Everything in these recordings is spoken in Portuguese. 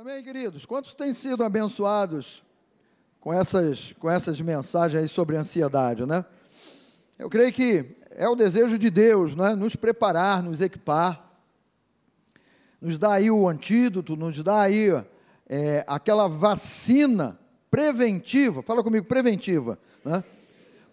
Amém, queridos? Quantos têm sido abençoados com essas, com essas mensagens aí sobre ansiedade, né? Eu creio que é o desejo de Deus, né? Nos preparar, nos equipar, nos dar aí o antídoto, nos dar aí é, aquela vacina preventiva, fala comigo, preventiva, né?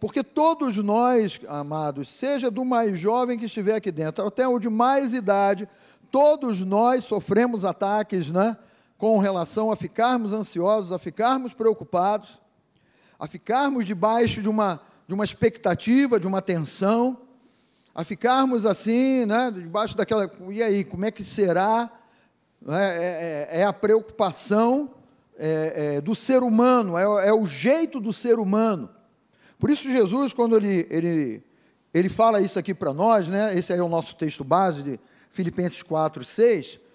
Porque todos nós, amados, seja do mais jovem que estiver aqui dentro, até o de mais idade, todos nós sofremos ataques, né? Com relação a ficarmos ansiosos, a ficarmos preocupados, a ficarmos debaixo de uma, de uma expectativa, de uma tensão, a ficarmos assim, né, debaixo daquela. E aí, como é que será? É, é, é, é a preocupação é, é do ser humano, é, é, o jeito do ser humano. Por isso, Jesus, quando ele, ele, ele fala isso aqui para nós, né, esse é o nosso texto base de Filipenses 4, 6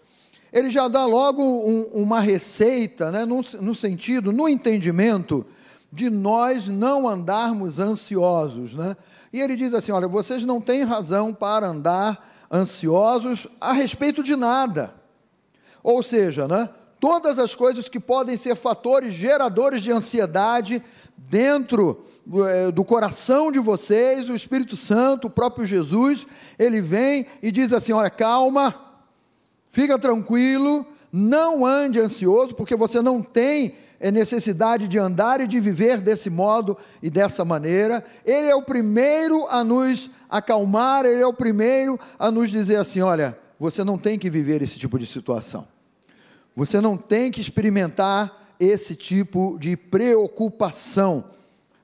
ele já dá logo um, uma receita, né, no, no sentido, no entendimento de nós não andarmos ansiosos. Né? E ele diz assim: olha, vocês não têm razão para andar ansiosos a respeito de nada. Ou seja, né, todas as coisas que podem ser fatores geradores de ansiedade dentro eh, do coração de vocês, o Espírito Santo, o próprio Jesus, ele vem e diz assim: olha, calma Fica tranquilo, não ande ansioso, porque você não tem eh, necessidade de andar e de viver desse modo e dessa maneira. Ele é o primeiro a nos acalmar, ele é o primeiro a nos dizer assim: olha, você não tem que viver esse tipo de situação. Você não tem que experimentar esse tipo de preocupação,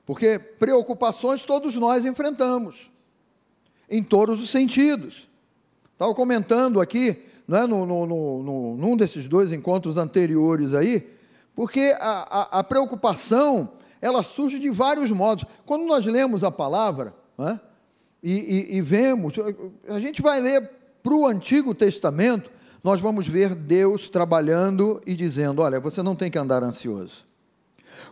porque preocupações todos nós enfrentamos, em todos os sentidos. Estava comentando aqui é no, no, no, num desses dois encontros anteriores aí, porque a, a, a, preocupação ela surge de vários modos. Quando nós lemos a palavra é? e, e, e vemos, a gente vai ler para o Antigo Testamento, nós vamos ver Deus trabalhando e dizendo: olha, você não tem que andar ansioso.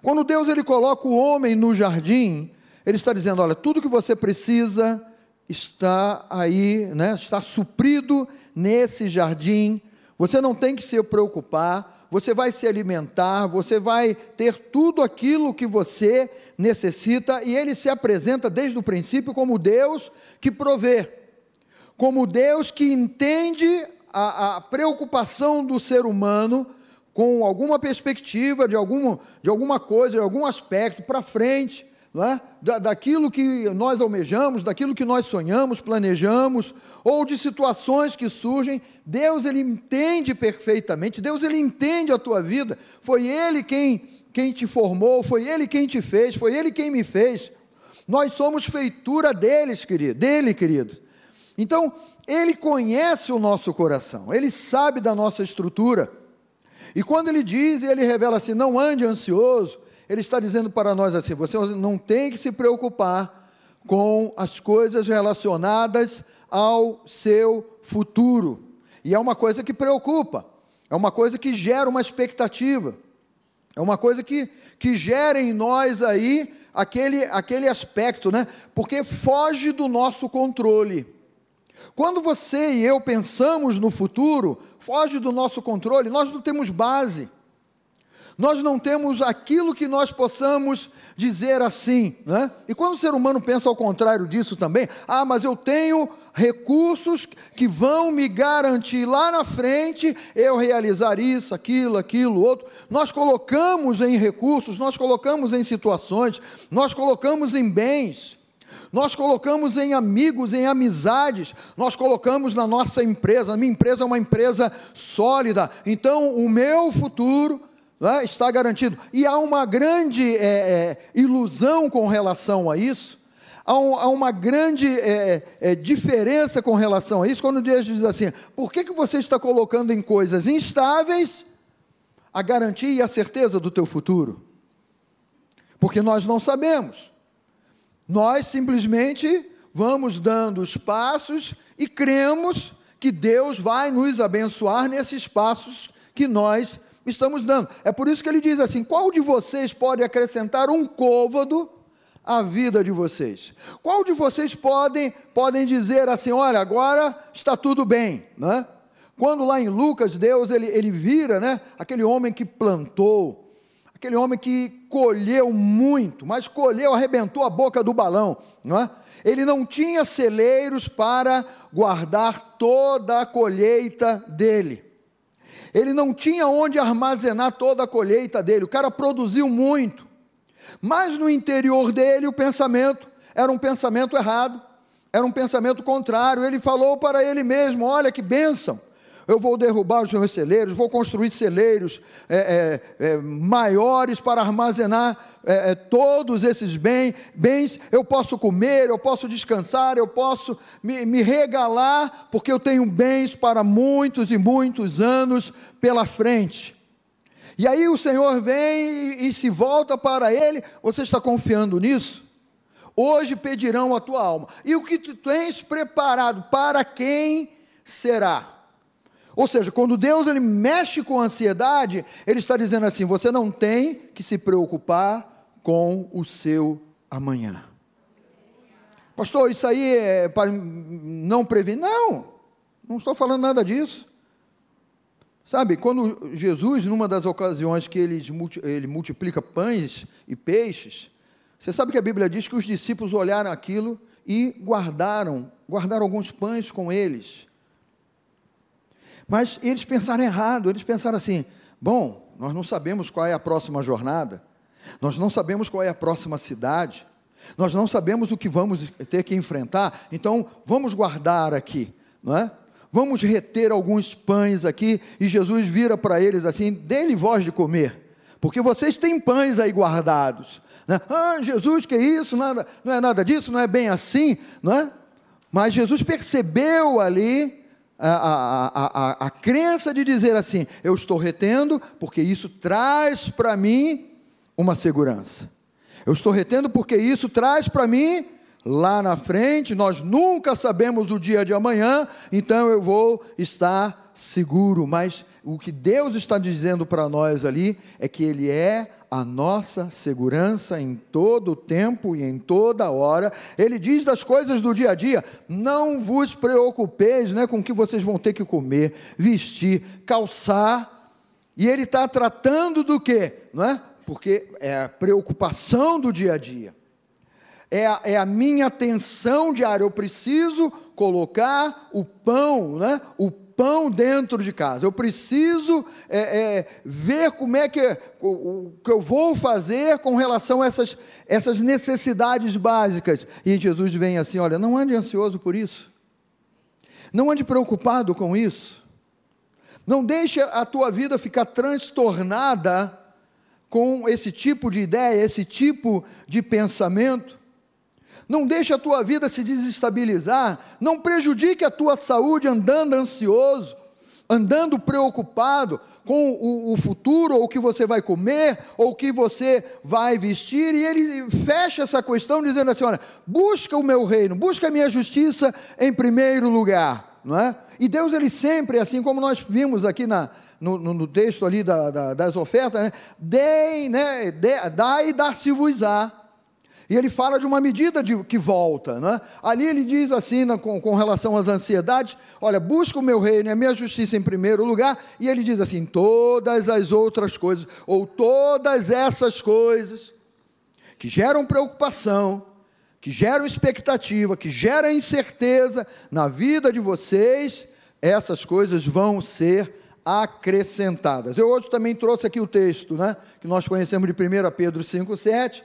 Quando Deus ele coloca o homem no jardim, ele está dizendo: olha, tudo que você precisa está aí, né, está suprido nesse jardim, você não tem que se preocupar, você vai se alimentar, você vai ter tudo aquilo que você necessita, e ele se apresenta desde o princípio como Deus que provê, como Deus que entende a, a preocupação do ser humano com alguma perspectiva de, alguma, de alguma coisa, de algum aspecto para frente, é? da, daquilo que nós almejamos, daquilo que nós sonhamos, planejamos, ou de situações que surgem, Deus ele entende perfeitamente, Deus ele entende a tua vida, foi Ele quem, quem te formou, foi Ele quem te fez, foi Ele quem me fez, nós somos feitura deles, querido, dele, querido. Então, Ele conhece o nosso coração, Ele sabe da nossa estrutura, e quando Ele diz, Ele revela assim, não ande ansioso, ele está dizendo para nós assim: você não tem que se preocupar com as coisas relacionadas ao seu futuro. E é uma coisa que preocupa, é uma coisa que gera uma expectativa, é uma coisa que, que gera em nós aí aquele, aquele aspecto, né? Porque foge do nosso controle. Quando você e eu pensamos no futuro, foge do nosso controle, nós não temos base nós não temos aquilo que nós possamos dizer assim. Né? E quando o ser humano pensa ao contrário disso também, ah, mas eu tenho recursos que vão me garantir lá na frente eu realizar isso, aquilo, aquilo, outro. Nós colocamos em recursos, nós colocamos em situações, nós colocamos em bens. Nós colocamos em amigos, em amizades, nós colocamos na nossa empresa. A minha empresa é uma empresa sólida, então o meu futuro está garantido. E há uma grande é, é, ilusão com relação a isso, há, um, há uma grande é, é, diferença com relação a isso, quando Deus diz assim: por que, que você está colocando em coisas instáveis a garantia e a certeza do teu futuro? Porque nós não sabemos. Nós simplesmente vamos dando os passos e cremos que Deus vai nos abençoar nesses passos que nós estamos dando. É por isso que ele diz assim: qual de vocês pode acrescentar um côvado à vida de vocês? Qual de vocês podem, podem dizer assim: olha, agora está tudo bem, né? quando lá em Lucas, Deus ele, ele vira né, aquele homem que plantou, aquele homem que colheu muito, mas colheu, arrebentou a boca do balão, não é? Ele não tinha celeiros para guardar toda a colheita dele. Ele não tinha onde armazenar toda a colheita dele. O cara produziu muito. Mas no interior dele o pensamento era um pensamento errado, era um pensamento contrário. Ele falou para ele mesmo: Olha que bênção, eu vou derrubar os meus celeiros, vou construir celeiros é, é, é, maiores para armazenar é, é, todos esses bens. Eu posso comer, eu posso descansar, eu posso me, me regalar, porque eu tenho bens para muitos e muitos anos pela frente. E aí o Senhor vem e, e se volta para ele. Você está confiando nisso? Hoje pedirão a tua alma. E o que tu tens preparado para quem será? Ou seja, quando Deus ele mexe com a ansiedade, ele está dizendo assim: você não tem que se preocupar com o seu amanhã. Pastor, isso aí é para não prevenir? Não, não estou falando nada disso. Sabe, quando Jesus, numa das ocasiões que ele, ele multiplica pães e peixes, você sabe que a Bíblia diz que os discípulos olharam aquilo e guardaram, guardaram alguns pães com eles. Mas eles pensaram errado, eles pensaram assim: bom, nós não sabemos qual é a próxima jornada, nós não sabemos qual é a próxima cidade, nós não sabemos o que vamos ter que enfrentar, então vamos guardar aqui, não é? Vamos reter alguns pães aqui, e Jesus vira para eles assim: dê-lhe voz de comer, porque vocês têm pães aí guardados. Né? Ah, Jesus, que isso? Nada, não é nada disso, não é bem assim, não é? Mas Jesus percebeu ali a, a, a, a, crença de dizer assim: eu estou retendo, porque isso traz para mim uma segurança. Eu estou retendo porque isso traz para mim lá na frente, nós nunca sabemos o dia de amanhã, então eu vou estar seguro. Mas o que Deus está dizendo para nós ali é que Ele é a nossa segurança em todo o tempo e em toda hora. Ele diz das coisas do dia a dia: não vos preocupeis né, com o que vocês vão ter que comer, vestir, calçar. E ele está tratando do quê? Não é? Porque é a preocupação do dia a dia. É a, é a minha atenção diária. Eu preciso colocar o pão, né? o pão dentro de casa. Eu preciso é, é, ver como é que o, o, que eu vou fazer com relação a essas, essas necessidades básicas. E Jesus vem assim: olha, não ande ansioso por isso. Não ande preocupado com isso. Não deixe a tua vida ficar transtornada com esse tipo de ideia, esse tipo de pensamento. Não deixe a tua vida se desestabilizar, não prejudique a tua saúde andando ansioso, andando preocupado com o, o, futuro, ou o que você vai comer, ou o que você vai vestir, e ele fecha essa questão dizendo assim: olha, busca o meu reino, busca a minha justiça em primeiro lugar, não é? E Deus, ele sempre, assim como nós vimos aqui na, no, no, texto ali da, da, das ofertas, né? Deem, né? dai e dar-se-vos-á. E ele fala de uma medida de, que volta. Né? Ali ele diz assim, né, com, com, relação às ansiedades: olha, busca o meu reino e a minha justiça em primeiro lugar. E ele diz assim: todas as outras coisas, ou todas essas coisas que geram preocupação, que geram expectativa, que geram incerteza na vida de vocês, essas coisas vão ser acrescentadas. Eu hoje também trouxe aqui o texto, né, que nós conhecemos de 1 Pedro 5,7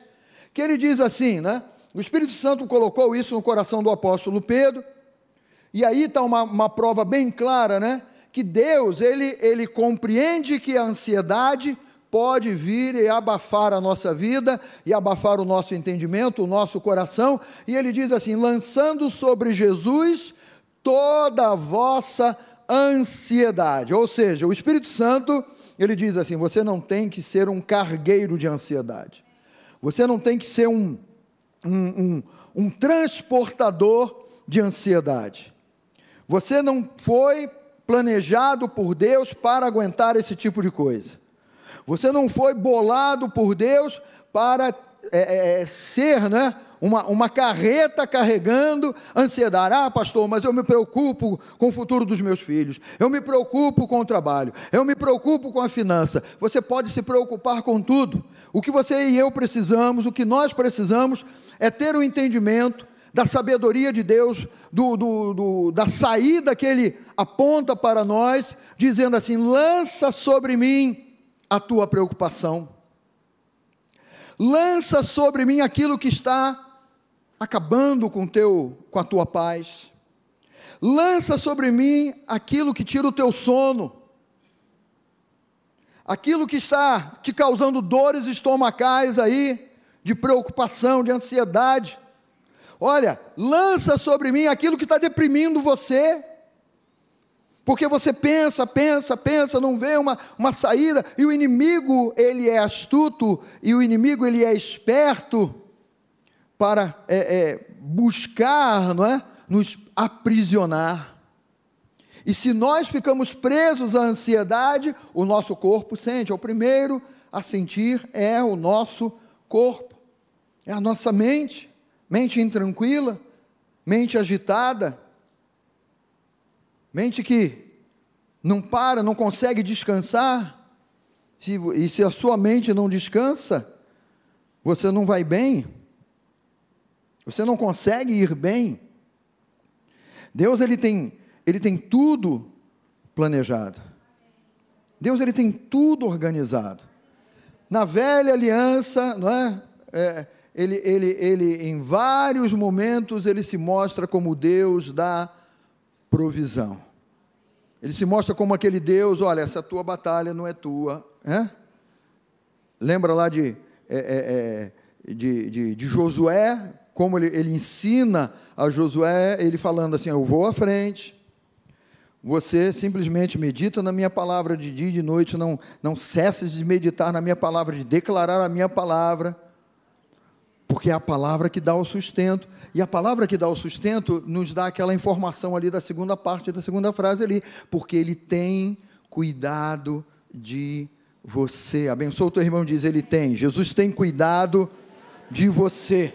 que ele diz assim, né? O Espírito Santo colocou isso no coração do apóstolo Pedro, e aí está uma, uma prova bem clara, né? Que Deus, ele, ele compreende que a ansiedade pode vir e abafar a nossa vida, e abafar o nosso entendimento, o nosso coração, e ele diz assim: lançando sobre Jesus toda a vossa ansiedade. Ou seja, o Espírito Santo, ele diz assim: você não tem que ser um cargueiro de ansiedade. Você não tem que ser um, um, um, um transportador de ansiedade. Você não foi planejado por Deus para aguentar esse tipo de coisa. Você não foi bolado por Deus para é, é, é ser né, uma, uma carreta carregando ansiedade. Ah, pastor, mas eu me preocupo com o futuro dos meus filhos, eu me preocupo com o trabalho, eu me preocupo com a finança. Você pode se preocupar com tudo. O que você e eu precisamos, o que nós precisamos, é ter o um entendimento da sabedoria de Deus, do, do, do, da saída que Ele aponta para nós, dizendo assim: lança sobre mim a tua preocupação, lança sobre mim aquilo que está acabando com, teu, com a tua paz, lança sobre mim aquilo que tira o teu sono, aquilo que está te causando dores estomacais aí, de preocupação, de ansiedade. Olha, lança sobre mim aquilo que está deprimindo você. Porque você pensa, pensa, pensa, não vê uma, uma saída, e o inimigo, ele é astuto, e o inimigo, ele é esperto para é, é, buscar, não é? Nos aprisionar. E se nós ficamos presos à ansiedade, o nosso corpo sente. É o primeiro a sentir é o nosso corpo, é a nossa mente mente intranquila, mente agitada, mente que não para, não consegue descansar. E se a sua mente não descansa, você não vai bem, você não consegue ir bem. Deus ele tem, ele tem tudo planejado. Deus ele tem tudo organizado. Na velha aliança, não é? é ele, ele, ele, em vários momentos, ele se mostra como Deus da provisão. Ele se mostra como aquele Deus, olha, essa tua batalha não é tua. É? Lembra lá de, é, é, é, de, de, de, Josué, como ele, ele ensina a Josué, ele falando assim: Eu vou à frente, você simplesmente medita na minha palavra de dia e de noite, não, não cesses de meditar na minha palavra, de declarar a minha palavra porque é a palavra que dá o sustento. E a palavra que dá o sustento nos dá aquela informação ali da segunda parte da segunda frase ali, porque ele tem cuidado de você. Abençoa o teu irmão, diz ele tem. Jesus tem cuidado de você.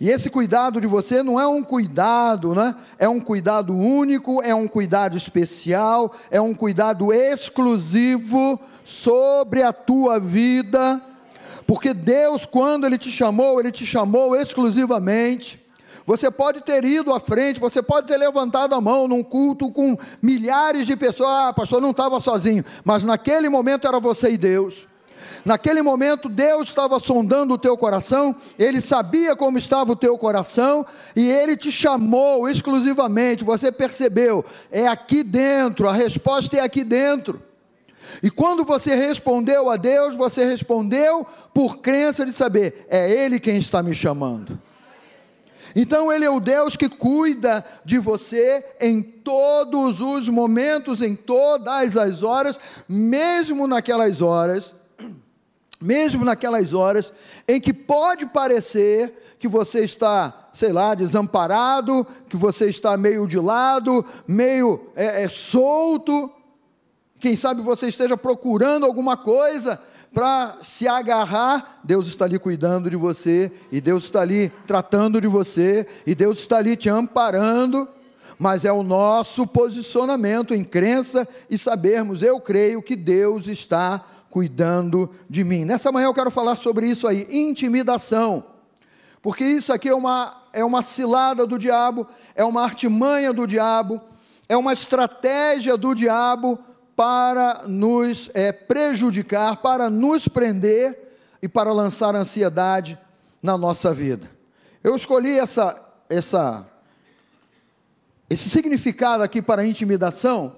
E esse cuidado de você não é um cuidado, né? É um cuidado único, é um cuidado especial, é um cuidado exclusivo sobre a tua vida porque Deus, quando Ele te chamou, Ele te chamou exclusivamente. Você pode ter ido à frente, você pode ter levantado a mão num culto com milhares de pessoas. Ah, pastor, não estava sozinho. Mas naquele momento era você e Deus. Naquele momento, Deus estava sondando o teu coração, Ele sabia como estava o teu coração, e Ele te chamou exclusivamente. Você percebeu, é aqui dentro, a resposta é aqui dentro. E quando você respondeu a Deus, você respondeu por crença de saber, é Ele quem está me chamando. Então Ele é o Deus que cuida de você em todos os momentos, em todas as horas, mesmo naquelas horas, mesmo naquelas horas em que pode parecer que você está, sei lá, desamparado, que você está meio de lado, meio é, é, solto, quem sabe você esteja procurando alguma coisa para se agarrar, Deus está ali cuidando de você, e Deus está ali tratando de você, e Deus está ali te amparando, mas é o nosso posicionamento em crença e sabermos, eu creio que Deus está cuidando de mim. Nessa manhã eu quero falar sobre isso aí, intimidação, porque isso aqui é uma, é uma cilada do diabo, é uma artimanha do diabo, é uma estratégia do diabo para nos é, prejudicar, para nos prender e para lançar ansiedade na nossa vida. Eu escolhi essa, essa, esse significado aqui para intimidação,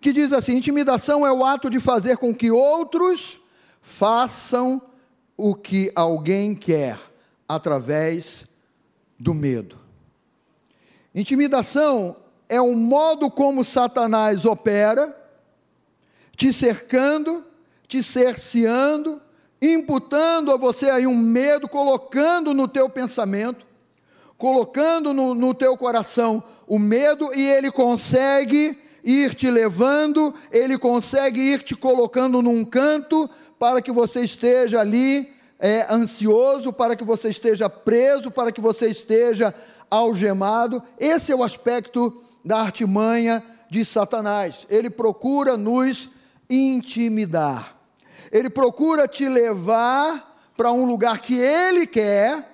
que diz assim: intimidação é o ato de fazer com que outros façam o que alguém quer, através do medo. Intimidação é o modo como Satanás opera te cercando, te cerceando, imputando a você aí um medo, colocando no teu pensamento, colocando no, no teu coração o medo, e ele consegue ir te levando, ele consegue ir te colocando num canto para que você esteja ali é, ansioso, para que você esteja preso, para que você esteja algemado. Esse é o aspecto da artimanha de Satanás. Ele procura nos intimidar. Ele procura te levar para um lugar que ele quer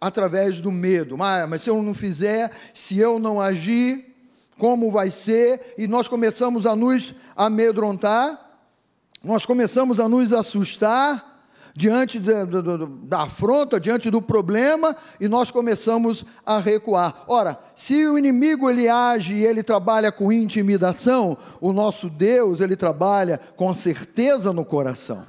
através do medo. Mas, mas se eu não fizer, se eu não agir, como vai ser? E nós começamos a nos amedrontar, nós começamos a nos assustar diante da, da, afronta, diante do problema, e nós começamos a recuar. Ora, se o inimigo ele age e ele trabalha com intimidação, o nosso Deus ele trabalha com certeza no coração,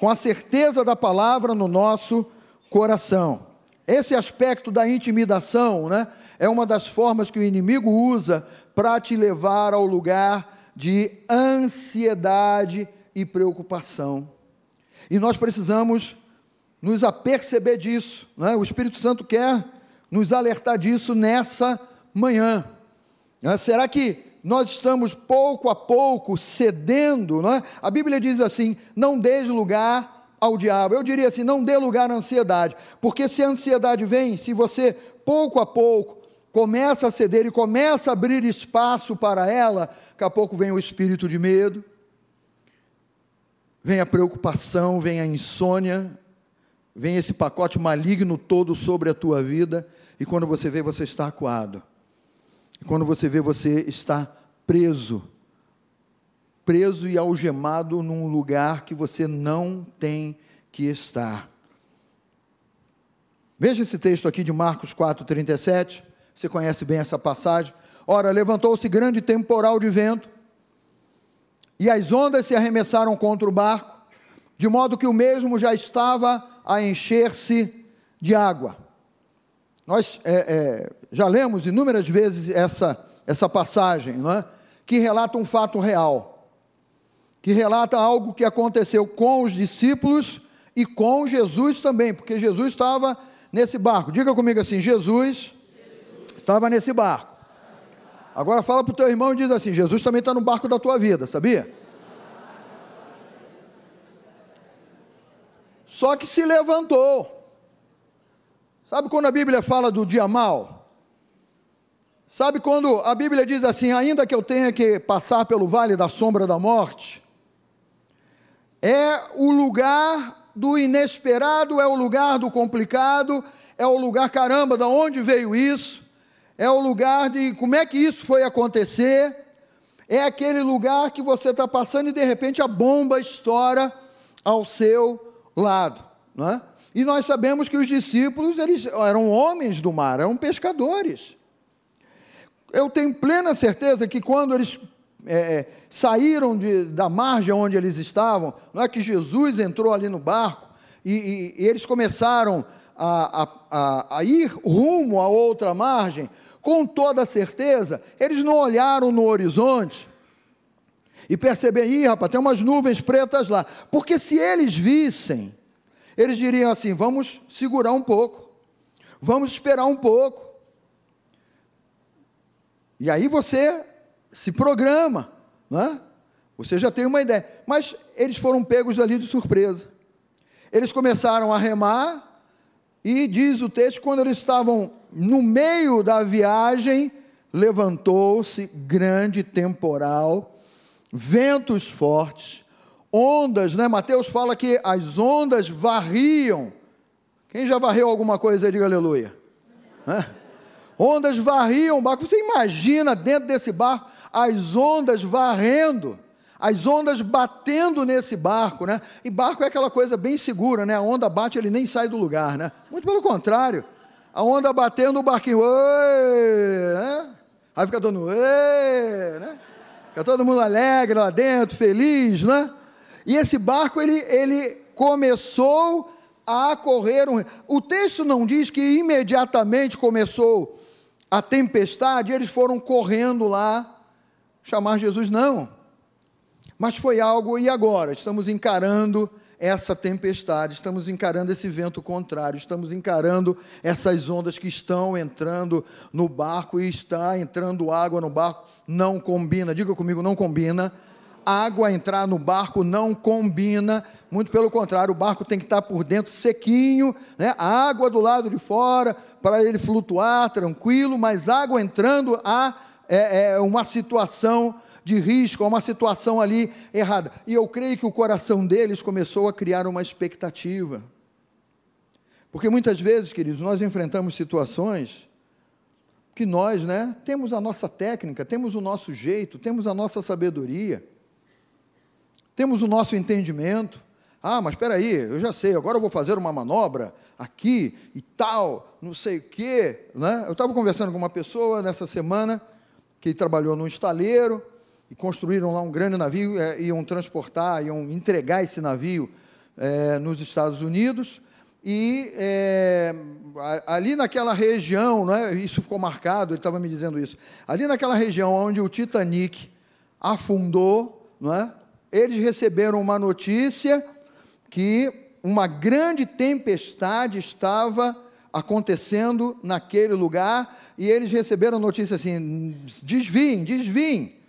com a certeza da palavra no nosso coração. Esse aspecto da intimidação, né, é uma das formas que o inimigo usa para te levar ao lugar de ansiedade e preocupação. E nós precisamos nos aperceber disso. Né? O Espírito Santo quer nos alertar disso nessa manhã. Né? Será que nós estamos pouco a pouco cedendo? Né? A Bíblia diz assim: não deixe lugar ao diabo. Eu diria assim: não dê lugar à ansiedade, porque se a ansiedade vem, se você pouco a pouco começa a ceder e começa a abrir espaço para ela, daqui a pouco vem o espírito de medo, vem a preocupação, vem a insônia, vem esse pacote maligno todo sobre a tua vida, e quando você vê, você está acuado. E quando você vê, você está preso. Preso e algemado num lugar que você não tem que estar. Veja esse texto aqui de Marcos 4,37. Você conhece bem essa passagem. Ora, levantou-se grande temporal de vento e as ondas se arremessaram contra o barco, de modo que o mesmo já estava a encher-se de água. Nós é, é, já lemos inúmeras vezes essa, essa passagem, não é? que relata um fato real, que relata algo que aconteceu com os discípulos e com Jesus também, porque Jesus estava nesse barco. Diga comigo assim: Jesus, Jesus. Estava nesse barco. Agora fala para o teu irmão e diz assim: Jesus também está no barco da tua vida, sabia? Só que se levantou. Sabe quando a Bíblia fala do dia mal? Sabe quando a Bíblia diz assim: ainda que eu tenha que passar pelo vale da sombra da morte, é o lugar do inesperado, é o lugar do complicado, é o lugar, caramba, da onde veio isso? É o lugar de como é que isso foi acontecer, é aquele lugar que você está passando e de repente a bomba estoura ao seu lado. Não é? E nós sabemos que os discípulos eles eram homens do mar, eram pescadores. Eu tenho plena certeza que quando eles é, saíram de, da margem onde eles estavam, não é que Jesus entrou ali no barco e, e, e eles começaram a, a, a, ir rumo a outra margem, com toda certeza, eles não olharam no horizonte e perceberam, ih, rapaz, tem umas nuvens pretas lá. Porque se eles vissem, eles diriam assim: vamos segurar um pouco, vamos esperar um pouco. E aí você se programa, não é? Você já tem uma ideia. Mas eles foram pegos ali de surpresa. Eles começaram a remar, e diz o texto: quando eles estavam no meio da viagem, levantou-se grande temporal, ventos fortes, ondas, né? Mateus fala que as ondas varriam. Quem já varreu alguma coisa aí, diga aleluia. Ondas varriam o barco. Você imagina dentro desse barco as ondas varrendo as ondas batendo nesse barco, né? E barco é aquela coisa bem segura, né? A onda bate, ele nem sai do lugar, né? Muito pelo contrário. A onda batendo, o barquinho, oi, né? Aí fica todo mundo, né? Fica todo mundo alegre lá dentro, feliz, né? E esse barco, ele, ele começou a correr. Um... O texto não diz que imediatamente começou a tempestade, eles foram correndo lá chamar Jesus, não. Mas foi algo, e agora? Estamos encarando essa tempestade, estamos encarando esse vento contrário, estamos encarando essas ondas que estão entrando no barco e está entrando água no barco. Não combina, diga comigo, não combina. água entrar no barco não combina, muito pelo contrário, o barco tem que estar por dentro sequinho, né? água do lado de fora, para ele flutuar tranquilo, mas água entrando há é, é uma situação de risco, há uma situação ali errada. E eu creio que o coração deles começou a criar uma expectativa. Porque muitas vezes, queridos, nós enfrentamos situações que nós, né, temos a nossa técnica, temos o nosso jeito, temos a nossa sabedoria, temos o nosso entendimento. Ah, mas espera aí, eu já sei, agora eu vou fazer uma manobra aqui e tal, não sei o quê. Né? Eu estava conversando com uma pessoa nessa semana que trabalhou num estaleiro e construíram lá um grande navio, é, iam transportar, iam entregar esse navio é, nos Estados Unidos. E é, ali naquela região, né, isso ficou marcado, ele estava me dizendo isso, ali naquela região onde o Titanic afundou, né, eles receberam uma notícia que uma grande tempestade estava acontecendo naquele lugar, e eles receberam a notícia assim: desviem, desviem.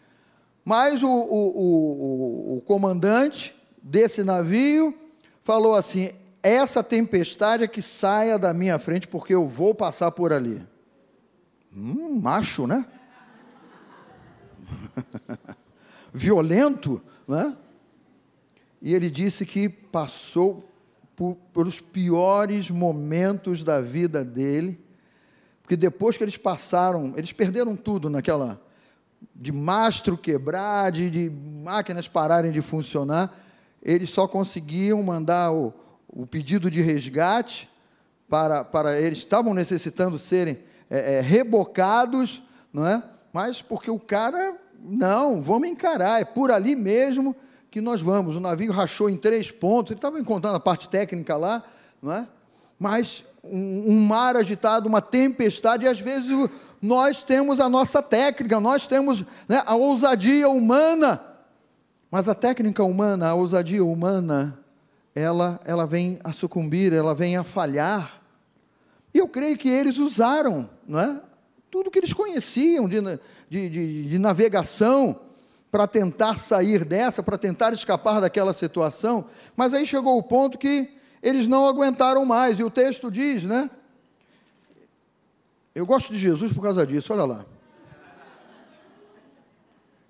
Mas o, o, o, o comandante desse navio falou assim: essa tempestade é que saia da minha frente, porque eu vou passar por ali. Hum, macho, né? Violento, né? E ele disse que passou por, pelos piores momentos da vida dele, porque depois que eles passaram, eles perderam tudo naquela de mastro quebrar, de, de máquinas pararem de funcionar, eles só conseguiam mandar o, o pedido de resgate para, para eles estavam necessitando serem é, é, rebocados, não é? Mas porque o cara, não, vamos encarar, é por ali mesmo que nós vamos. O navio rachou em três pontos, ele estava encontrando a parte técnica lá, não é? Mas um, um mar agitado, uma tempestade, e às vezes nós temos a nossa técnica, nós temos né, a ousadia humana, mas a técnica humana, a ousadia humana, ela, ela vem a sucumbir, ela vem a falhar. E eu creio que eles usaram não é? tudo que eles conheciam de, de, de, de navegação para tentar sair dessa, para tentar escapar daquela situação, mas aí chegou o ponto que eles não aguentaram mais, e o texto diz, né? Eu gosto de Jesus por causa disso, olha lá.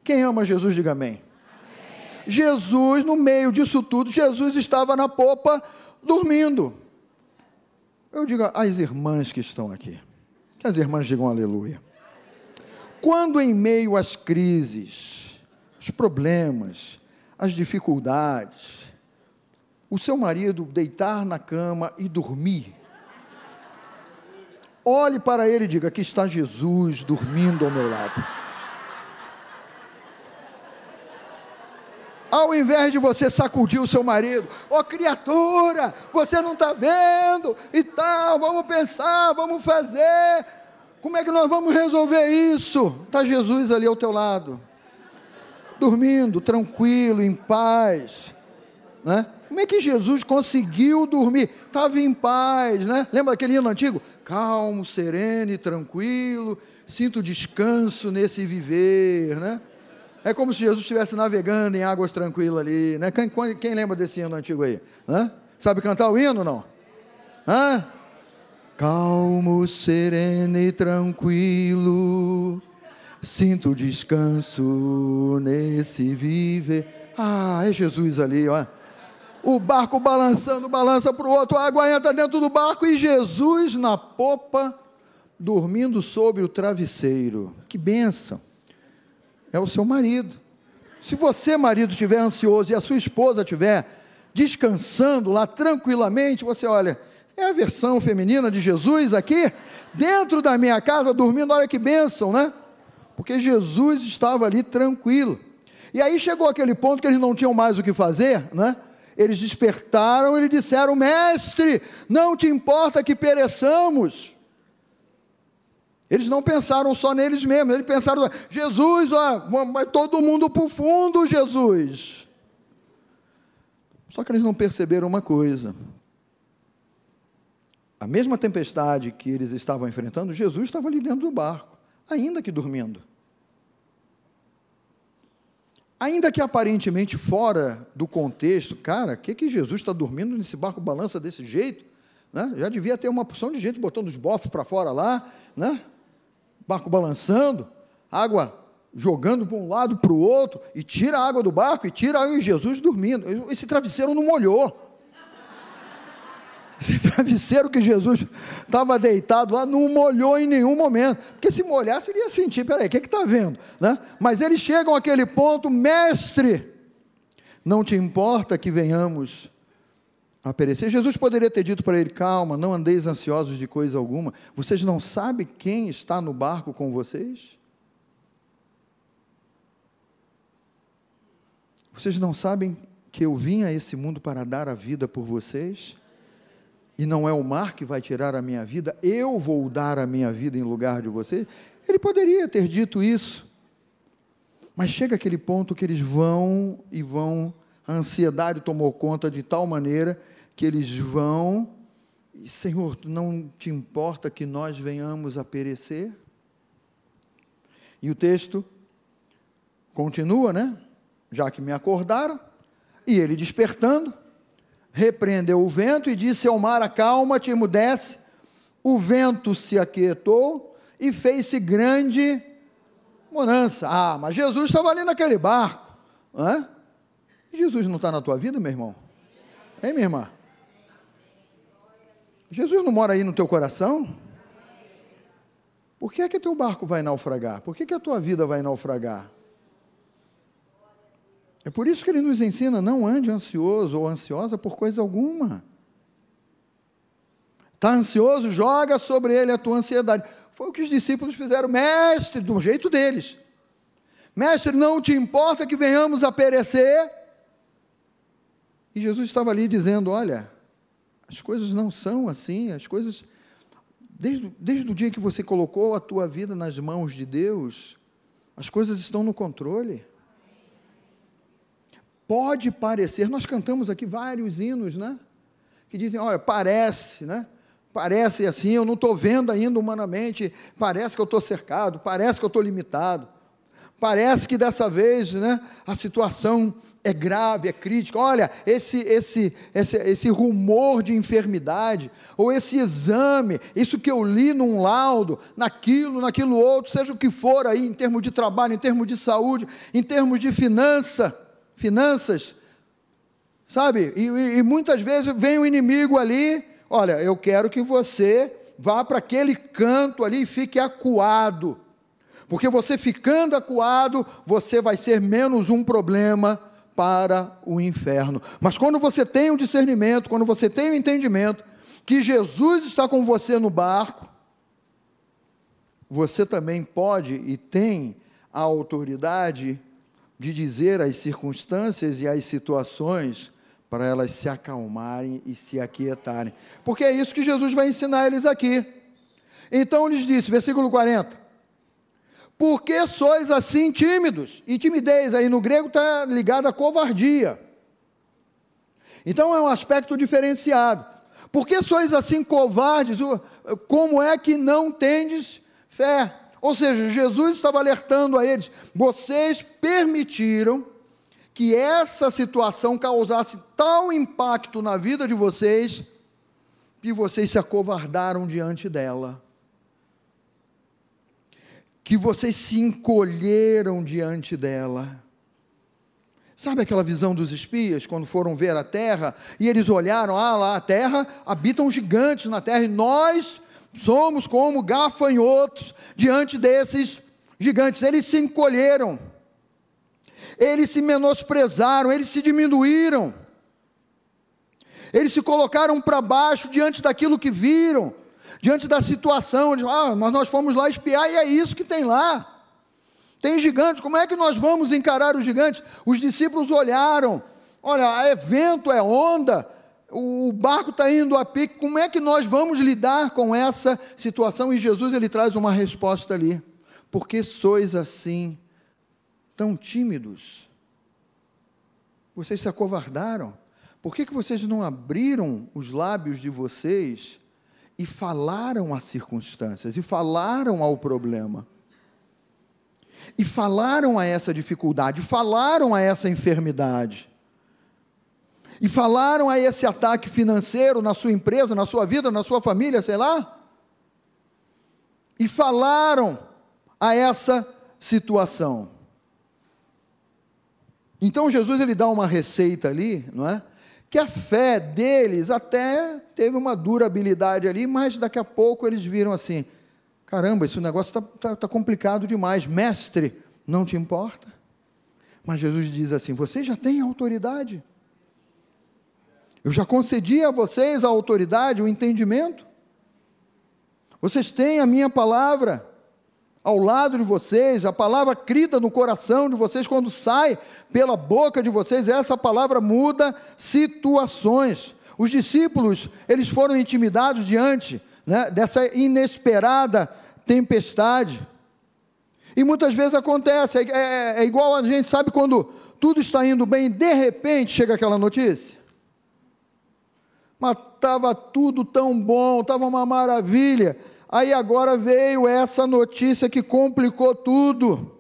Quem ama Jesus, diga amém. Jesus, no meio disso tudo, Jesus estava na popa dormindo. Eu digo às irmãs que estão aqui, que as irmãs digam aleluia. Quando em meio às crises, os problemas, as dificuldades, o seu marido deitar na cama e dormir, olhe para ele e diga: Aqui está Jesus dormindo ao meu lado. ao invés de você sacudir o seu marido, ó oh, criatura, você não está vendo e tal, vamos pensar, vamos fazer, como é que nós vamos resolver isso? Está Jesus ali ao teu lado, dormindo, tranquilo, em paz, né? Como é que Jesus conseguiu dormir? Estava em paz, né? Lembra aquele hino antigo? Calmo, sereno e tranquilo, sinto descanso nesse viver, né? É como se Jesus estivesse navegando em águas tranquilas ali. Né? Quem, quem lembra desse hino antigo aí? Hã? Sabe cantar o hino não? Hã? Calmo, sereno e tranquilo, sinto descanso nesse viver. Ah, é Jesus ali, ó. O barco balançando, balança para o outro, a água entra dentro do barco e Jesus na popa, dormindo sobre o travesseiro. Que benção é o seu marido. Se você, marido, estiver ansioso e a sua esposa estiver descansando lá tranquilamente, você olha, é a versão feminina de Jesus aqui, dentro da minha casa, dormindo, olha que bênção, né? Porque Jesus estava ali tranquilo. E aí chegou aquele ponto que eles não tinham mais o que fazer, né? Eles despertaram e disseram: Mestre, não te importa que pereçamos. Eles não pensaram só neles mesmos, eles pensaram, Jesus, ó, vai todo mundo para o fundo, Jesus. Só que eles não perceberam uma coisa. A mesma tempestade que eles estavam enfrentando, Jesus estava ali dentro do barco, ainda que dormindo. Ainda que aparentemente fora do contexto, cara, o que, que Jesus está dormindo nesse barco balança desse jeito? Né? Já devia ter uma porção de gente botando os bofos para fora lá, né? barco balançando, água jogando para um lado para o outro, e tira a água do barco, e tira aí Jesus dormindo. Esse travesseiro não molhou. Esse travesseiro que Jesus estava deitado lá não molhou em nenhum momento. Porque se molhasse, ele ia sentir, peraí, o que está vendo? Né? Mas eles chegam àquele ponto, mestre, não te importa que venhamos a perecer? Jesus poderia ter dito para ele, calma, não andeis ansiosos de coisa alguma. Vocês não sabem quem está no barco com vocês? Vocês não sabem que eu vim a esse mundo para dar a vida por vocês? E não é o mar que vai tirar a minha vida, eu vou dar a minha vida em lugar de você. Ele poderia ter dito isso. Mas chega aquele ponto que eles vão e vão, a ansiedade tomou conta de tal maneira que eles vão, e, Senhor, não te importa que nós venhamos a perecer? E o texto continua, né? Já que me acordaram, e ele despertando, repreendeu o vento e disse ao mar: Acalma-te, emudece. O vento se aquietou e fez-se grande bonança. Ah, mas Jesus estava ali naquele barco. Hã? Jesus não está na tua vida, meu irmão? Hein, minha irmã? Jesus não mora aí no teu coração? Por que é que teu barco vai naufragar? Por que, que a tua vida vai naufragar? É por isso que ele nos ensina: não ande ansioso ou ansiosa por coisa alguma. Está ansioso, joga sobre ele a tua ansiedade. Foi o que os discípulos fizeram, mestre, do jeito deles. Mestre, não te importa que venhamos a perecer? E Jesus estava ali dizendo: Olha, as coisas não são assim, as coisas. Desde, desde o dia que você colocou a tua vida nas mãos de Deus, as coisas estão no controle. Pode parecer, nós cantamos aqui vários hinos, né? Que dizem, olha, parece, né? Parece assim, eu não estou vendo ainda humanamente, parece que eu estou cercado, parece que eu estou limitado, parece que dessa vez né, a situação é grave, é crítica. Olha, esse, esse, esse, esse rumor de enfermidade, ou esse exame, isso que eu li num laudo, naquilo, naquilo outro, seja o que for aí, em termos de trabalho, em termos de saúde, em termos de finança, finanças, sabe? E, e, e muitas vezes vem o inimigo ali, olha, eu quero que você vá para aquele canto ali e fique acuado. Porque você ficando acuado, você vai ser menos um problema para o inferno. Mas quando você tem o discernimento, quando você tem o entendimento que Jesus está com você no barco, você também pode e tem a autoridade de dizer as circunstâncias e as situações para elas se acalmarem e se aquietarem. Porque é isso que Jesus vai ensinar eles aqui. Então lhes disse, versículo 40: Por que sois assim tímidos? E timidez aí no grego está ligado à covardia. Então é um aspecto diferenciado. Por que sois assim covardes? Como é que não tendes fé? Ou seja, Jesus estava alertando a eles: vocês permitiram que essa situação causasse tal impacto na vida de vocês que vocês se acovardaram diante dela. Que vocês se encolheram diante dela. Sabe aquela visão dos espias, quando foram ver a terra, e eles olharam, ah, lá a terra, habitam gigantes na terra, e nós somos como gafanhotos diante desses gigantes. Eles se encolheram, eles se menosprezaram, eles se diminuíram, eles se colocaram para baixo diante daquilo que viram, diante da situação. Ah, mas nós fomos lá espiar e é isso que tem lá. Tem gigantes, como é que nós vamos encarar os gigantes? Os discípulos olharam, olha, é vento, é onda, o barco está indo a pique, como é que nós vamos lidar com essa situação? E Jesus ele traz uma resposta ali. Por que sois assim, tão tímidos? Vocês se acovardaram? Por que, que vocês não abriram os lábios de vocês e falaram às circunstâncias, e falaram ao problema? e falaram a essa dificuldade, falaram a essa enfermidade, e falaram a esse ataque financeiro na sua empresa, na sua vida, na sua família, sei lá, e falaram a essa situação. Então Jesus ele dá uma receita ali, não é? Que a fé deles até teve uma durabilidade ali, mas daqui a pouco eles viram assim: caramba, esse negócio está tá, tá complicado demais. Mestre, não te importa? Mas Jesus diz assim: vocês já têm autoridade. Eu já concedi a vocês a autoridade, o entendimento. Vocês têm a minha palavra ao lado de vocês, a palavra crida no coração de vocês, quando sai pela boca de vocês, essa palavra muda situações. Os discípulos, eles foram intimidados diante né, dessa inesperada tempestade. E muitas vezes acontece, é, é, é igual a gente sabe quando tudo está indo bem, de repente chega aquela notícia. Mas estava tudo tão bom, estava uma maravilha. Aí agora veio essa notícia que complicou tudo.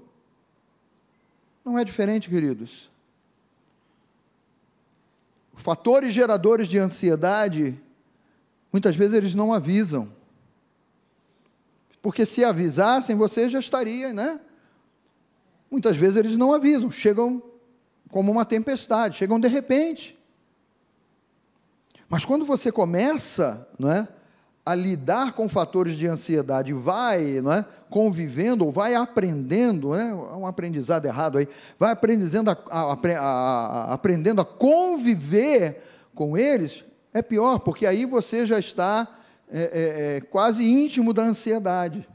Não é diferente, queridos. Fatores geradores de ansiedade, muitas vezes eles não avisam. Porque se avisassem, você já estaria, né? Muitas vezes eles não avisam, chegam como uma tempestade, chegam de repente. Mas quando você começa, não é? a lidar com fatores de ansiedade, vai não é, convivendo, ou vai aprendendo, é um aprendizado errado aí, vai aprendendo a, a, a, aprendendo a conviver com eles, é pior, porque aí você já está é, é, é, quase íntimo da ansiedade.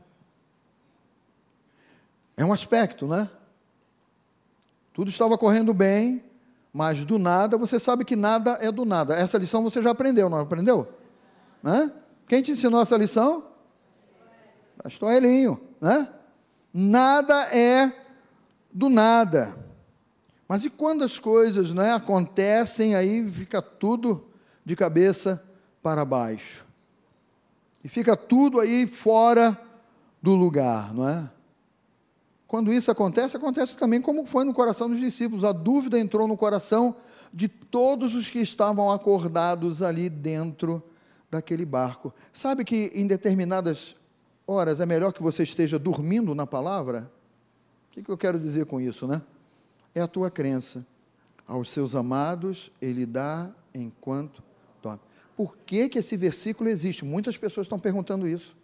É um aspecto, né? Tudo estava correndo bem, mas do nada, você sabe que nada é do nada. Essa lição você já aprendeu, não aprendeu? Quem te ensinou essa lição? Pastor Elinho, né? Nada é do nada. Mas e quando as coisas né, acontecem, aí fica tudo de cabeça para baixo. E fica tudo aí fora do lugar, não é? Quando isso acontece, acontece também como foi no coração dos discípulos. A dúvida entrou no coração de todos os que estavam acordados ali dentro daquele barco. Sabe que em determinadas horas é melhor que você esteja dormindo na palavra? O que, eu quero dizer com isso, né? É a tua crença. Aos seus amados ele dá enquanto dorme. Por que, que esse versículo existe? Muitas pessoas estão perguntando isso.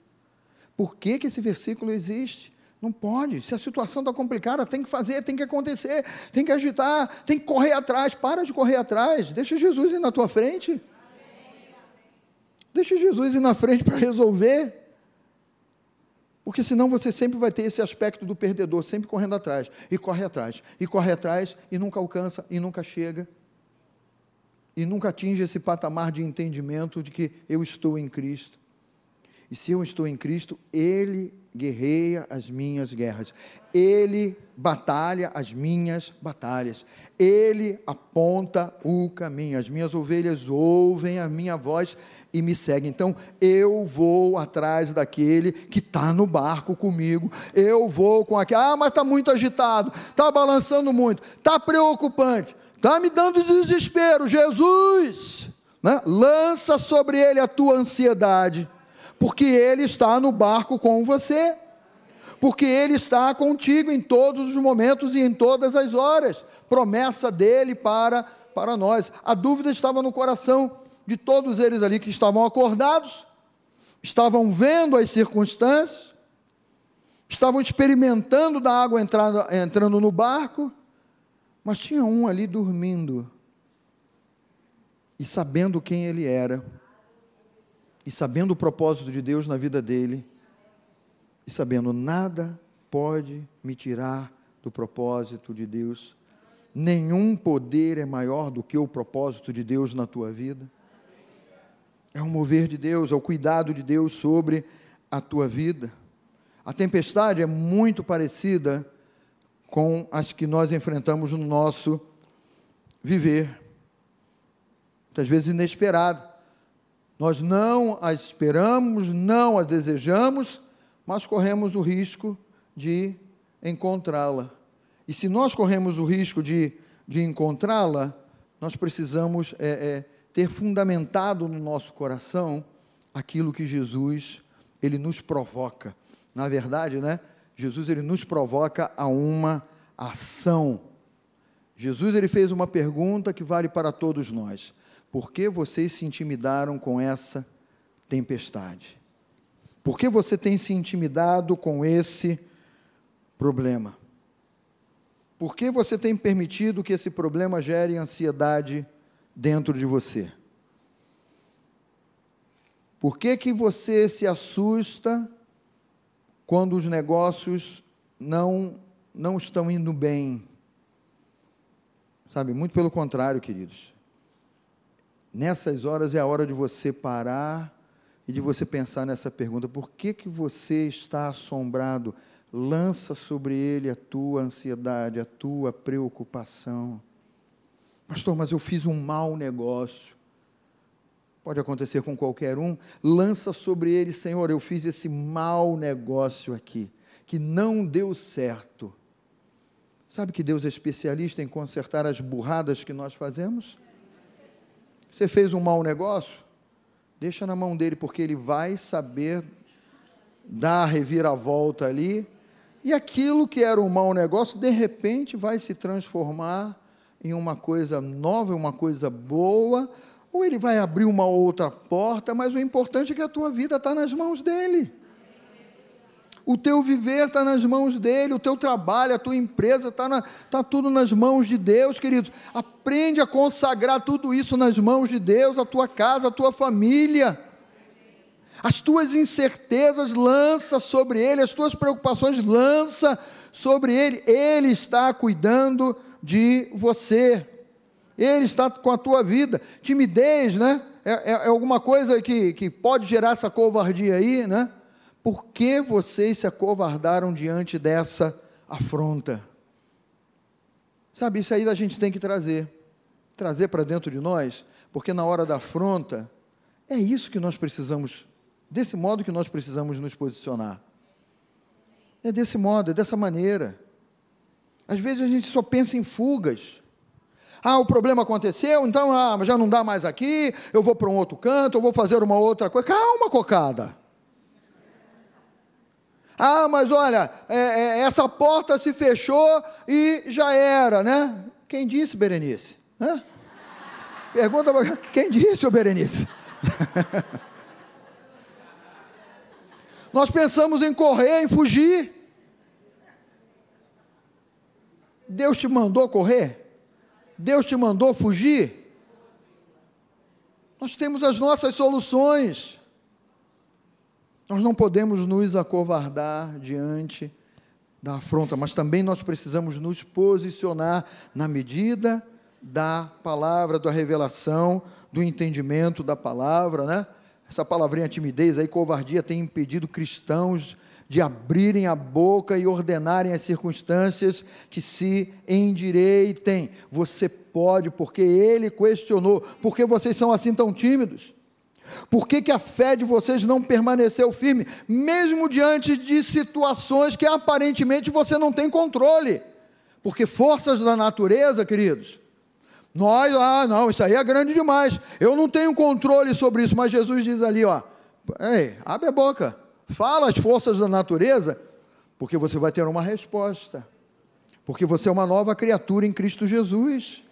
Por que, que esse versículo existe? Não pode. Se a situação está complicada, tem que fazer, tem que acontecer, tem que agitar, tem que correr atrás. Para de correr atrás. Deixa Jesus ir na tua frente. Deixa Jesus ir na frente para resolver. Porque senão você sempre vai ter esse aspecto do perdedor, sempre correndo atrás, e corre atrás, e corre atrás, e nunca alcança, e nunca chega, e nunca atinge esse patamar de entendimento de que eu estou em Cristo. E se eu estou em Cristo, Ele guerreia as minhas guerras, Ele batalha as minhas batalhas, Ele aponta o caminho, as minhas ovelhas ouvem a minha voz e me seguem. Então eu vou atrás daquele que está no barco comigo, eu vou com aquele, ah, mas está muito agitado, está balançando muito, está preocupante, está me dando desespero, Jesus, né? lança sobre ele a tua ansiedade porque Ele está no barco com você, porque Ele está contigo em todos os momentos e em todas as horas. Promessa dele para, para nós. A dúvida estava no coração de todos eles ali que estavam acordados, estavam vendo as circunstâncias, estavam experimentando da água entrando, entrando no barco, mas tinha um ali dormindo e sabendo quem ele era e sabendo o propósito de Deus na vida dele, e sabendo nada pode me tirar do propósito de Deus, nenhum poder é maior do que o propósito de Deus na tua vida. É o mover de Deus, é o cuidado de Deus sobre a tua vida. A tempestade é muito parecida com as que nós enfrentamos no nosso viver. Muitas vezes inesperado. Nós não as esperamos, não as desejamos, mas corremos o risco de encontrá-la. E se nós corremos o risco de, de encontrá-la, nós precisamos é, é, ter fundamentado no nosso coração aquilo que Jesus ele nos provoca. Na verdade, né? Jesus ele nos provoca a uma ação. Jesus ele fez uma pergunta que vale para todos nós. Por que vocês se intimidaram com essa tempestade? Por que você tem se intimidado com esse problema? Por que você tem permitido que esse problema gere ansiedade dentro de você? Por que, que você se assusta quando os negócios não, não estão indo bem? Sabe, muito pelo contrário, queridos. Nessas horas é a hora de você parar e de você pensar nessa pergunta: por que, que você está assombrado? lança sobre ele a tua ansiedade, a tua preocupação. Pastor, mas eu fiz um mau negócio. Pode acontecer com qualquer um. Lança sobre ele, Senhor, eu fiz esse mau negócio aqui, que não deu certo. Sabe que Deus é especialista em consertar as burradas que nós fazemos? Você fez um mau negócio? Deixa na mão dele, porque ele vai saber dar a reviravolta ali e aquilo que era um mau negócio, de repente, vai se transformar em uma coisa nova, uma coisa boa, ou ele vai abrir uma outra porta, mas o importante é que a tua vida está nas mãos dele. O teu viver está nas mãos dele, o teu trabalho, a tua empresa está tá tudo nas mãos de Deus, queridos. Aprende a consagrar tudo isso nas mãos de Deus, a tua casa, a tua família. As tuas incertezas lança sobre ele, as tuas preocupações lança sobre ele. Ele está cuidando de você. Ele está com a tua vida. Timidez, né? É, é, é alguma coisa que, que pode gerar essa covardia aí, né? Por que vocês se acovardaram diante dessa afronta? Sabe, isso aí a gente tem que trazer. Trazer para dentro de nós, porque na hora da afronta, é isso que nós precisamos Desse modo que nós precisamos nos posicionar. É desse modo, é dessa maneira. Às vezes a gente só pensa em fugas. Ah, o problema aconteceu, então ah, já não dá mais aqui, eu vou para um outro canto, eu vou fazer uma outra coisa. Calma, cocada. Ah, mas olha, é, é, essa porta se fechou e já era, né? Quem disse, Berenice? Hã? Pergunta para quem disse, Berenice? Nós pensamos em correr, em fugir. Deus te mandou correr? Deus te mandou fugir? Nós temos as nossas soluções. Nós não podemos nos acovardar diante da afronta, mas também nós precisamos nos posicionar na medida da palavra, da revelação, do entendimento da palavra, né? Essa palavrinha timidez aí, covardia, tem impedido cristãos de abrirem a boca e ordenarem as circunstâncias que se endireitem. Você pode, porque ele questionou. Por que vocês são assim tão tímidos? Por que, que a fé de vocês não permaneceu firme, mesmo diante de situações que aparentemente você não tem controle? Porque forças da natureza, queridos, nós, ah, não, isso aí é grande demais. Eu não tenho controle sobre isso, mas Jesus diz ali, ó, ei, abre a boca, fala as forças da natureza, porque você vai ter uma resposta. Porque você é uma nova criatura em Cristo Jesus.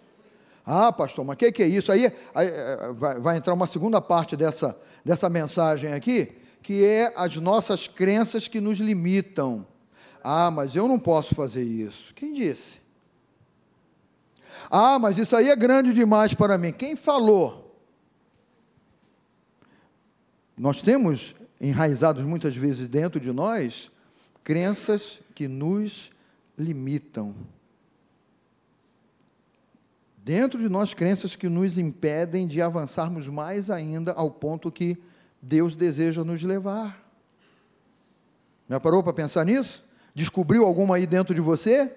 Ah, pastor, mas o que, que, é isso? Aí, aí é, vai, vai, entrar uma segunda parte dessa, dessa mensagem aqui, que é as nossas crenças que nos limitam. Ah, mas eu não posso fazer isso. Quem disse? Ah, mas isso aí é grande demais para mim. Quem falou? Nós temos enraizados muitas vezes dentro de nós crenças que nos limitam. Dentro de nós, crenças que nos impedem de avançarmos mais ainda ao ponto que Deus deseja nos levar. Já parou para pensar nisso? Descobriu alguma aí dentro de você?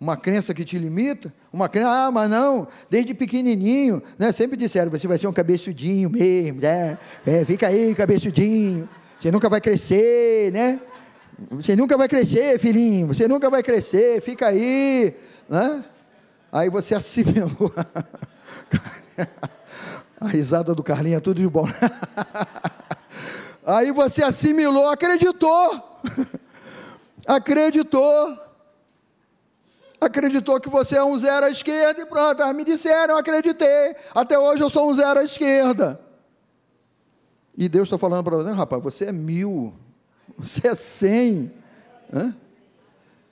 uma crença que te limita, uma crença, ah, mas não, desde pequenininho, né, sempre disseram, você vai ser um cabeçudinho mesmo, né, é, fica aí, cabeçudinho, você nunca vai crescer, né, Você nunca vai crescer, filhinho. Você nunca vai crescer. Fica aí, né? Aí você assimilou. A risada do Carlinho é tudo de bom. Aí você assimilou, acreditou. Acreditou. Acreditou que você é um zero à esquerda e pronto. Me disseram, acreditei. Até hoje eu sou um zero à esquerda. E Deus está falando para você, rapaz, você é mil, você é cem. Hã?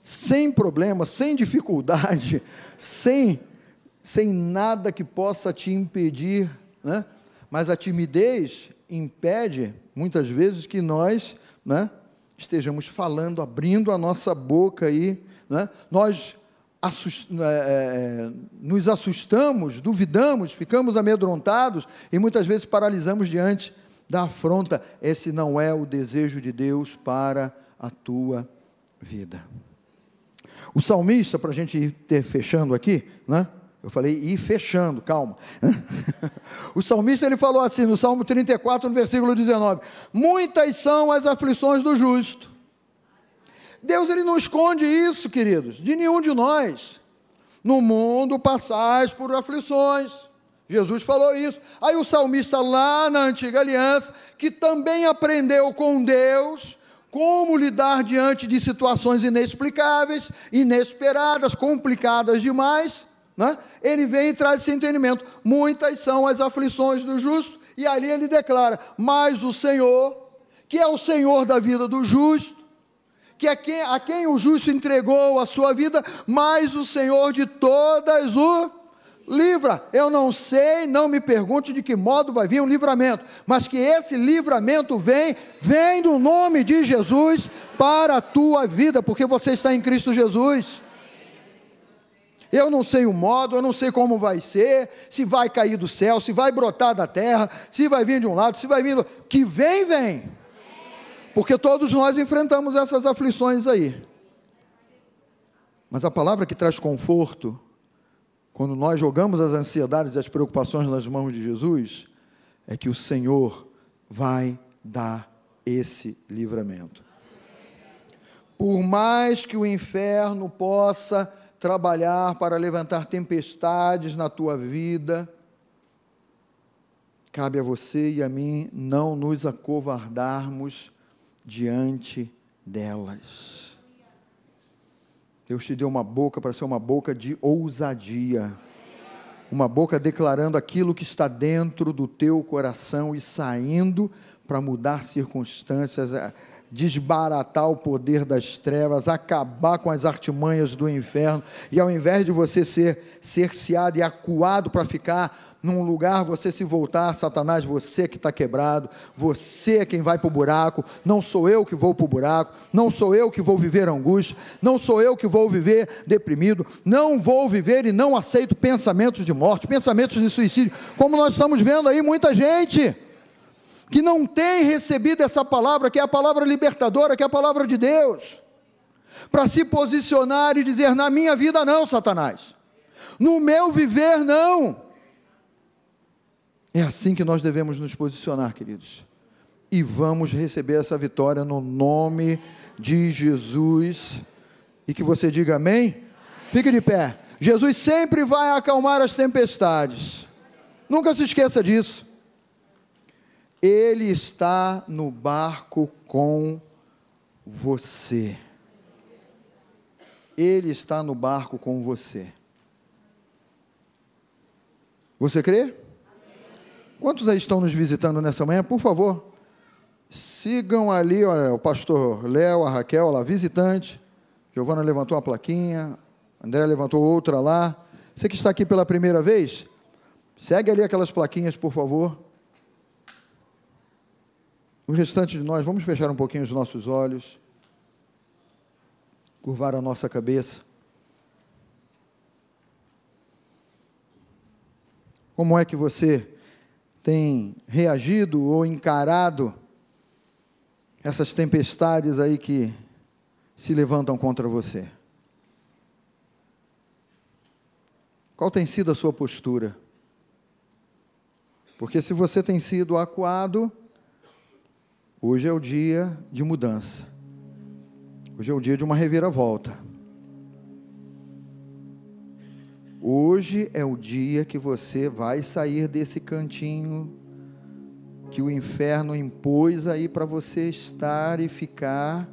Sem problema, sem dificuldade, sem, sem nada que possa te impedir. Né? Mas a timidez impede, muitas vezes, que nós né, estejamos falando, abrindo a nossa boca aí. Né? Nós assust, é, é, nos assustamos, duvidamos, ficamos amedrontados e muitas vezes paralisamos diante da afronta. Esse não é o desejo de Deus para a tua vida. O salmista, para a gente ir ter, fechando aqui, né? Eu falei, ir fechando, calma. o salmista ele falou assim no Salmo 34, no versículo 19: Muitas são as aflições do justo, Deus ele não esconde isso, queridos, de nenhum de nós. No mundo passais por aflições. Jesus falou isso. Aí o salmista lá na antiga aliança, que também aprendeu com Deus como lidar diante de situações inexplicáveis, inesperadas, complicadas demais, né? ele vem e traz esse entendimento. Muitas são as aflições do justo, e ali ele declara: Mas o Senhor, que é o Senhor da vida do justo, que é quem, a quem o justo entregou a sua vida, mas o Senhor de todas o livra. Eu não sei, não me pergunte de que modo vai vir um livramento, mas que esse livramento vem, vem do nome de Jesus para a tua vida, porque você está em Cristo Jesus. Eu não sei o modo, eu não sei como vai ser, se vai cair do céu, se vai brotar da terra, se vai vir de um lado, se vai vir do. Que vem, vem. Porque todos nós enfrentamos essas aflições aí. Mas a palavra que traz conforto, quando nós jogamos as ansiedades e as preocupações nas mãos de Jesus, é que o Senhor vai dar esse livramento. Por mais que o inferno possa trabalhar para levantar tempestades na tua vida, cabe a você e a mim não nos acovardarmos diante delas. Deus te deu uma boca para ser uma boca de ousadia, uma boca declarando aquilo que está dentro do teu coração e saindo para mudar circunstâncias, desbaratar o poder das trevas, acabar com as artimanhas do inferno, e ao invés de você ser cerceado e acuado para ficar num lugar, você se voltar, Satanás, você que está quebrado, você é quem vai para o buraco, não sou eu que vou para o buraco, não sou eu que vou viver angústia, não sou eu que vou viver deprimido, não vou viver e não aceito pensamentos de morte, pensamentos de suicídio, como nós estamos vendo aí muita gente que não tem recebido essa palavra, que é a palavra libertadora, que é a palavra de Deus, para se posicionar e dizer: na minha vida não, Satanás, no meu viver não. É assim que nós devemos nos posicionar, queridos, e vamos receber essa vitória no nome de Jesus. E que você diga amém. amém. Fique de pé. Jesus sempre vai acalmar as tempestades. Nunca se esqueça disso. Ele está no barco com você. Ele está no barco com você. Você crê? Quantos aí estão nos visitando nessa manhã? Por favor, sigam ali, olha, o pastor Léo, a Raquel, lá, visitante. Giovana levantou uma plaquinha, André levantou outra lá. Você que está aqui pela primeira vez, segue ali aquelas plaquinhas, por favor. O restante de nós, vamos fechar um pouquinho os nossos olhos, curvar a nossa cabeça. Como é que você tem reagido ou encarado essas tempestades aí que se levantam contra você? Qual tem sido a sua postura? Porque se você tem sido acuado, Hoje é o dia de mudança. Hoje é o dia de uma reviravolta. Hoje é o dia que você vai sair desse cantinho que o inferno impôs aí para você estar e ficar.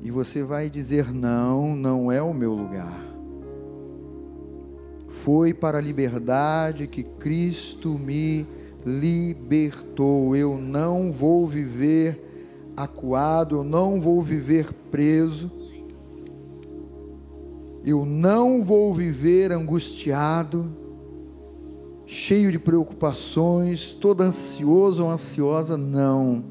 E você vai dizer: não, não é o meu lugar. Foi para a liberdade que Cristo me libertou. Eu não vou viver acuado, eu não vou viver preso, eu não vou viver angustiado, cheio de preocupações, todo ansioso ou ansiosa, não.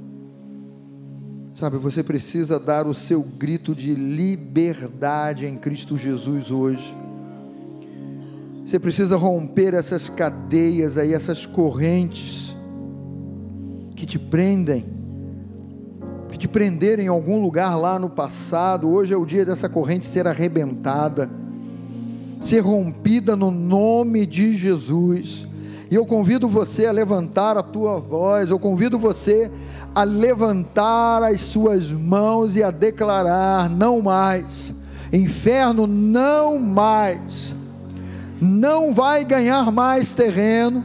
Sabe, você precisa dar o seu grito de liberdade em Cristo Jesus hoje. Você precisa romper essas cadeias aí, essas correntes que te prendem, que te prenderam em algum lugar lá no passado. Hoje é o dia dessa corrente ser arrebentada, ser rompida no nome de Jesus. E eu convido você a levantar a tua voz, eu convido você a levantar as suas mãos e a declarar: não mais, inferno, não mais não vai ganhar mais terreno,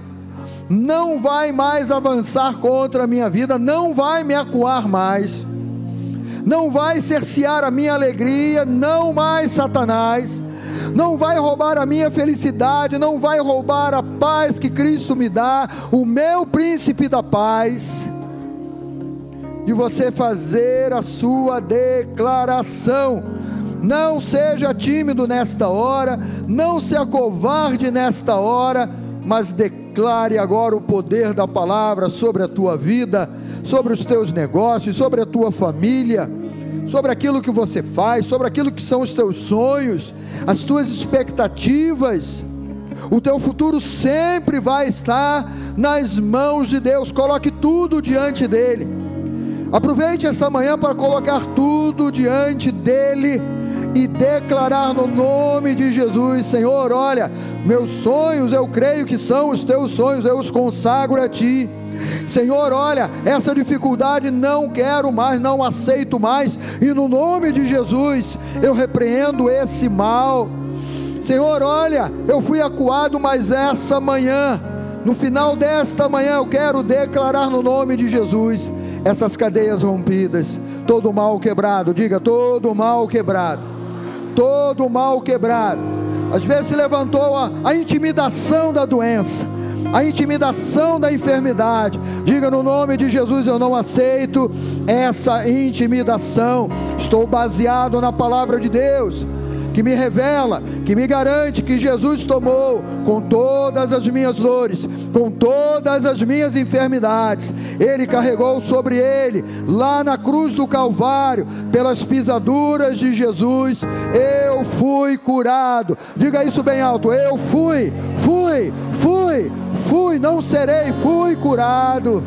não vai mais avançar contra a minha vida, não vai me acuar mais, não vai cercear a minha alegria, não mais Satanás, não vai roubar a minha felicidade, não vai roubar a paz que Cristo me dá, o meu príncipe da paz. De você fazer a sua declaração não seja tímido nesta hora, não se acovarde nesta hora, mas declare agora o poder da palavra sobre a tua vida, sobre os teus negócios, sobre a tua família, sobre aquilo que você faz, sobre aquilo que são os teus sonhos, as tuas expectativas. O teu futuro sempre vai estar nas mãos de Deus. Coloque tudo diante dele. Aproveite essa manhã para colocar tudo diante dele e declarar no nome de Jesus: Senhor, olha, meus sonhos eu creio que são os teus sonhos, eu os consagro a ti. Senhor, olha, essa dificuldade não quero mais, não aceito mais, e no nome de Jesus eu repreendo esse mal. Senhor, olha, eu fui acuado, mas essa manhã, no final desta manhã, eu quero declarar no nome de Jesus essas cadeias rompidas, todo mal quebrado, diga todo mal quebrado todo mal quebrado. Às vezes se levantou a, a intimidação da doença, a intimidação da enfermidade. Diga no nome de Jesus: eu não aceito essa intimidação. Estou baseado na palavra de Deus que me revela, que me garante que Jesus tomou com todas as minhas dores, com todas as minhas enfermidades, Ele carregou sobre Ele, lá na cruz do Calvário, pelas pisaduras de Jesus, eu fui curado. Diga isso bem alto: eu fui, fui, fui, fui, não serei, fui curado.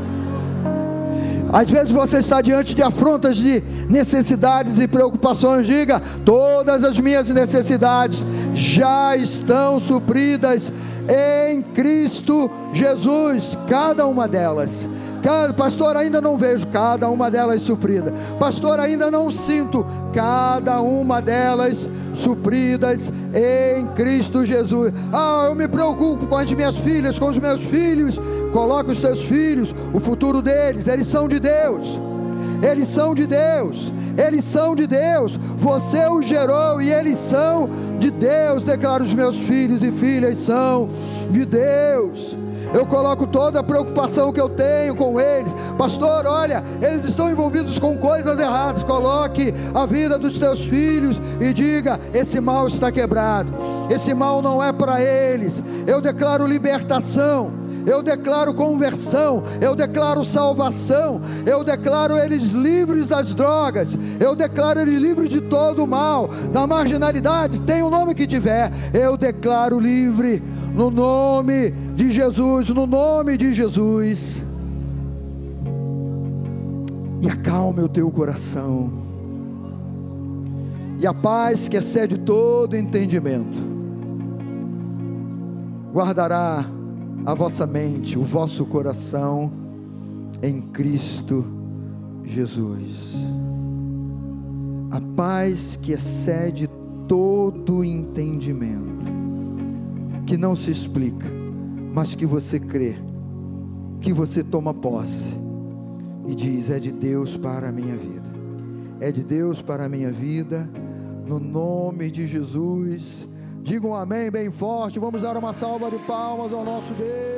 Às vezes você está diante de afrontas de necessidades e preocupações. Diga: todas as minhas necessidades já estão supridas em Cristo Jesus, cada uma delas. Pastor, ainda não vejo cada uma delas suprida. Pastor, ainda não sinto cada uma delas supridas em Cristo Jesus. Ah, eu me preocupo com as minhas filhas, com os meus filhos. Coloca os teus filhos, o futuro deles, eles são de Deus. Eles são de Deus, eles são de Deus. Você os gerou e eles são de Deus. Declaro os meus filhos e filhas são de Deus eu coloco toda a preocupação que eu tenho com eles. Pastor, olha, eles estão envolvidos com coisas erradas. Coloque a vida dos teus filhos e diga: esse mal está quebrado, esse mal não é para eles. Eu declaro libertação eu declaro conversão, eu declaro salvação, eu declaro eles livres das drogas, eu declaro eles livres de todo o mal, da marginalidade, tem o nome que tiver, eu declaro livre no nome de Jesus, no nome de Jesus. E acalme o teu coração. E a paz que excede todo entendimento guardará a vossa mente, o vosso coração em Cristo Jesus. a paz que excede todo entendimento, que não se explica, mas que você crê, que você toma posse e diz: é de Deus para a minha vida, é de Deus para a minha vida, no nome de Jesus. Digam um amém bem forte. Vamos dar uma salva de palmas ao nosso Deus.